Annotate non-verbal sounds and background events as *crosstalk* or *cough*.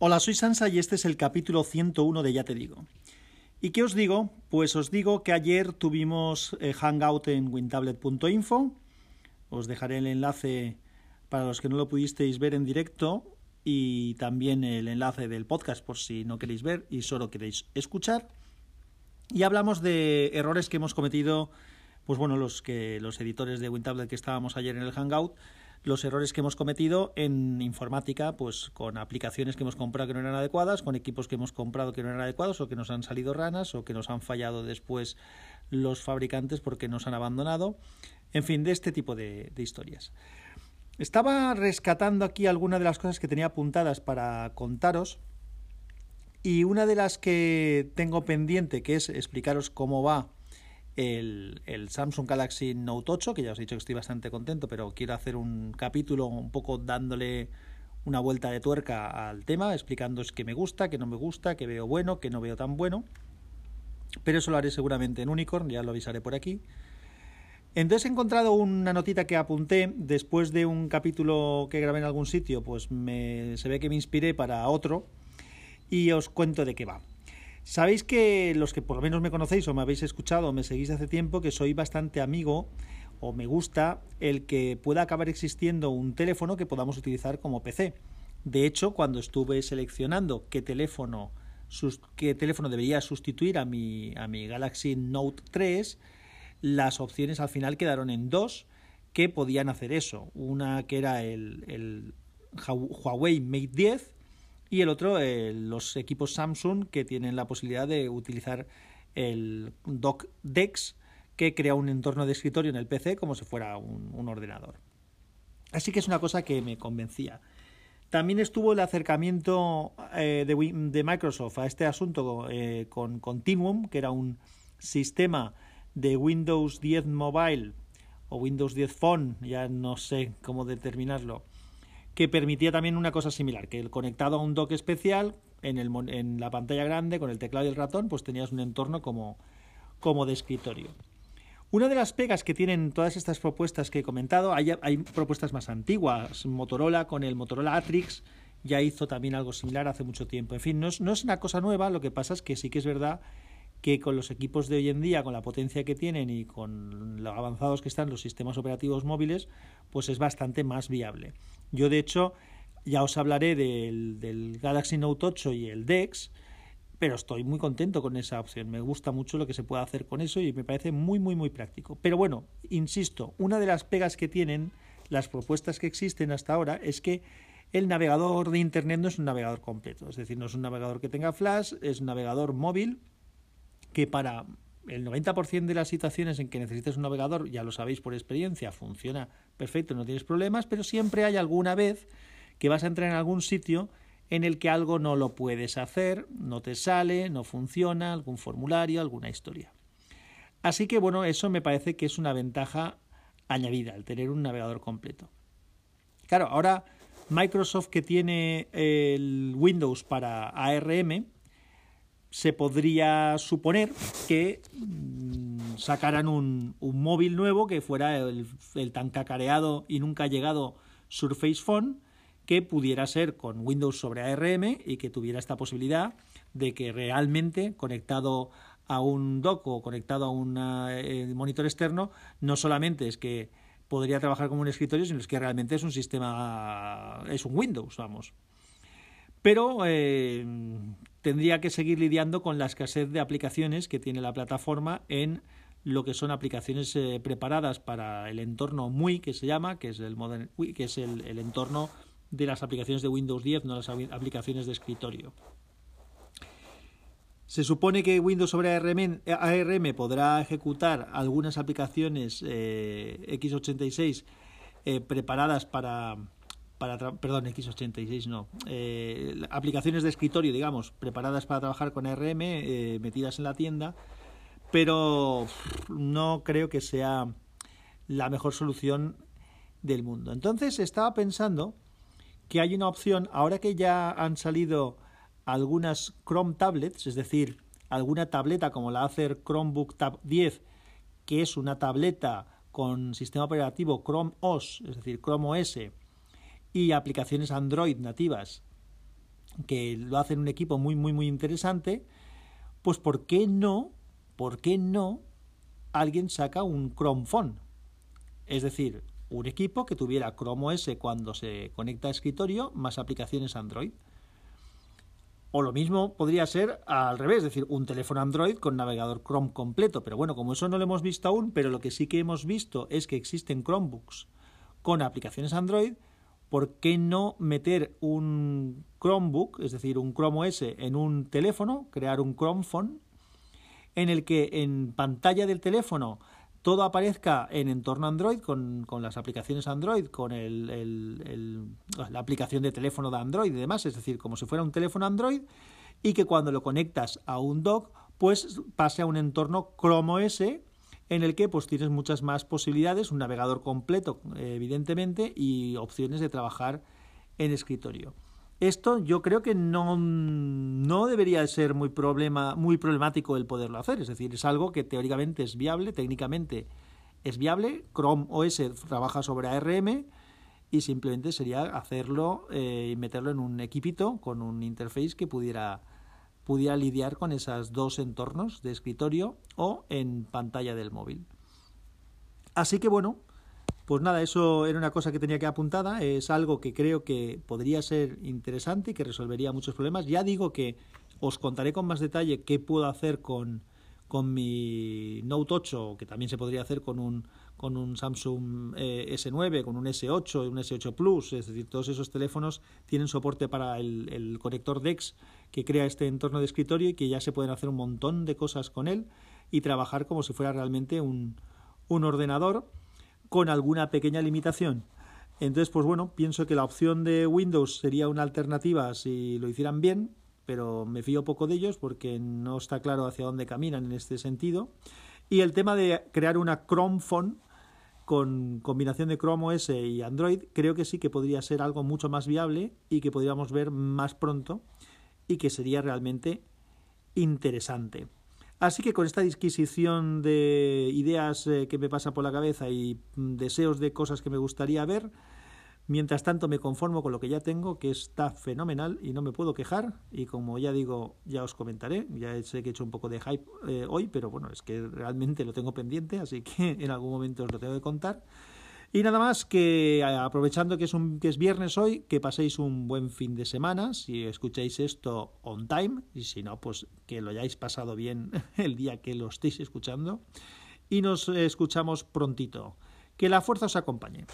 Hola, soy Sansa y este es el capítulo 101 de Ya te digo. ¿Y qué os digo? Pues os digo que ayer tuvimos eh, Hangout en wintablet.info. Os dejaré el enlace para los que no lo pudisteis ver en directo y también el enlace del podcast por si no queréis ver y solo queréis escuchar. Y hablamos de errores que hemos cometido, pues bueno, los que los editores de WinTablet que estábamos ayer en el Hangout los errores que hemos cometido en informática, pues con aplicaciones que hemos comprado que no eran adecuadas, con equipos que hemos comprado que no eran adecuados, o que nos han salido ranas, o que nos han fallado después los fabricantes porque nos han abandonado. En fin, de este tipo de, historias. Estaba rescatando aquí algunas de las cosas que tenía apuntadas para contaros. Y una de las que tengo pendiente, que es explicaros cómo va el, Samsung Galaxy Note 8, que ya os he dicho que estoy bastante contento, pero quiero hacer un capítulo un poco dándole una vuelta de tuerca al tema, explicándoos qué me gusta, qué no me gusta, qué veo bueno, qué no veo tan bueno. Pero eso lo haré seguramente en Unicorn, ya lo avisaré por aquí. Entonces he encontrado una notita que apunté después de un capítulo que grabé en algún sitio, pues se ve que me inspiré para otro y os cuento de qué va. Sabéis que los que por lo menos me conocéis o me habéis escuchado o me seguís hace tiempo, que soy bastante amigo o me gusta el que pueda acabar existiendo un teléfono que podamos utilizar como PC. De hecho, cuando estuve seleccionando qué teléfono, qué teléfono debería sustituir a mi, a mi Galaxy Note 3, las opciones al final quedaron en dos que podían hacer eso. Una que era el, el Huawei Mate 10 y el otro eh, los equipos Samsung que tienen la posibilidad de utilizar el dock DeX que crea un entorno de escritorio en el PC como si fuera un, ordenador. Así que es una cosa que me convencía. También estuvo el acercamiento eh, de, Microsoft a este asunto eh, con Continuum, que era un sistema de Windows 10 Mobile o Windows 10 Phone, ya no sé cómo determinarlo, que permitía también una cosa similar, que el conectado a un dock especial en, la pantalla grande con el teclado y el ratón, pues tenías un entorno como, de escritorio. Una de las pegas que tienen todas estas propuestas que he comentado, hay, hay, propuestas más antiguas. Motorola con el Motorola Atrix ya hizo también algo similar hace mucho tiempo. En fin, no es, no es una cosa nueva, lo que pasa es que sí que es verdad que con los equipos de hoy en día, con la potencia que tienen y con lo avanzados que están los sistemas operativos móviles, pues es bastante más viable. Yo, de hecho, ya os hablaré del, Galaxy Note 8 y el DeX, pero estoy muy contento con esa opción. Me gusta mucho lo que se puede hacer con eso y me parece muy, muy, muy práctico. Pero bueno, insisto, una de las pegas que tienen las propuestas que existen hasta ahora es que el navegador de Internet no es un navegador completo. Es decir, no es un navegador que tenga flash, es un navegador móvil que para el 90% de las situaciones en que necesites un navegador, ya lo sabéis por experiencia, funciona perfecto, no tienes problemas, pero siempre hay alguna vez que vas a entrar en algún sitio en el que algo no lo puedes hacer, no te sale, no funciona, algún formulario, alguna historia. Así que bueno, eso me parece que es una ventaja añadida, el tener un navegador completo. Claro, ahora Microsoft que tiene el Windows para ARM, se podría suponer que mm, sacaran un, móvil nuevo que fuera el, tan cacareado y nunca llegado Surface Phone que pudiera ser con Windows sobre ARM y que tuviera esta posibilidad de que realmente conectado a un dock o conectado a un eh, monitor externo no solamente es que podría trabajar como un escritorio sino es que realmente es un sistema es un Windows vamos. Pero eh, tendría que seguir lidiando con la escasez de aplicaciones que tiene la plataforma en lo que son aplicaciones eh, preparadas para el entorno MUI, que se llama, que es el, que es el, entorno de las aplicaciones de Windows 10, no las aplicaciones de escritorio. Se supone que Windows sobre ARM, ARM podrá ejecutar algunas aplicaciones eh, x86 preparadas para, para perdón, x86 no, eh, aplicaciones de escritorio, digamos, preparadas para trabajar con RM, eh, metidas en la tienda, pero no creo que sea la mejor solución del mundo. Entonces estaba pensando que hay una opción, ahora que ya han salido algunas Chrome tablets, es decir, alguna tableta como la Acer Chromebook Tab 10, que es una tableta con sistema operativo Chrome OS, es decir, Chrome OS, y aplicaciones Android nativas que lo hacen un equipo muy, muy, muy interesante, pues ¿por qué no, por qué no alguien saca un Chrome Phone? Es decir, un equipo que tuviera Chrome OS cuando se conecta a escritorio más aplicaciones Android. O lo mismo podría ser al revés, es decir, un teléfono Android con navegador Chrome completo. Pero bueno, como eso no lo hemos visto aún, pero lo que sí que hemos visto es que existen Chromebooks con aplicaciones Android, ¿por qué no meter un Chromebook, es decir, un Chrome OS en un teléfono, crear un Chrome Phone, en el que en pantalla del teléfono todo aparezca en entorno Android con, las aplicaciones Android, con la aplicación de teléfono de Android y demás, es decir, como si fuera un teléfono Android y que cuando lo conectas a un dock, pues pase a un entorno Chrome OS en el que pues tienes muchas más posibilidades, un navegador completo evidentemente y opciones de trabajar en escritorio. Esto yo creo que no, no debería ser muy, problema, muy problemático el poderlo hacer, es decir, es algo que teóricamente es viable, técnicamente es viable, Chrome OS trabaja sobre ARM y simplemente sería hacerlo eh, y meterlo en un equipito con un interface que pudiera, pudiera lidiar con esos dos entornos de escritorio o en pantalla del móvil. Así que bueno, pues nada, eso era una cosa que tenía que apuntada, es algo que creo que podría ser interesante y que resolvería muchos problemas. Ya digo que os contaré con más detalle qué puedo hacer con, con mi Note 8, que también se podría hacer con un, con un Samsung eh, S9, con un S8 y un S8 Plus, es decir, todos esos teléfonos tienen soporte para el, el, conector DeX que crea este entorno de escritorio y que ya se pueden hacer un montón de cosas con él y trabajar como si fuera realmente un, un ordenador con alguna pequeña limitación. Entonces, pues bueno, pienso que la opción de Windows sería una alternativa si lo hicieran bien, pero me fío poco de ellos porque no está claro hacia dónde caminan en este sentido. Y el tema de crear una Chrome Phone con combinación de Chrome OS y Android, creo que sí que podría ser algo mucho más viable y que podríamos ver más pronto y que sería realmente interesante. Así que con esta disquisición de ideas eh, que me pasa por la cabeza y mm, deseos de cosas que me gustaría ver, mientras tanto me conformo con lo que ya tengo, que está fenomenal y no me puedo quejar. Y como ya digo, ya os comentaré, ya sé que he hecho un poco de hype eh, hoy, pero bueno, es que realmente lo tengo pendiente, así que *laughs* en algún momento os lo tengo que contar. Y nada más que aprovechando que es, un, que es viernes hoy, que paséis un buen fin de semana, si escucháis esto on time, y si no, pues que lo hayáis pasado bien *laughs* el día que lo estéis escuchando. Y nos escuchamos prontito. Que la fuerza os acompañe.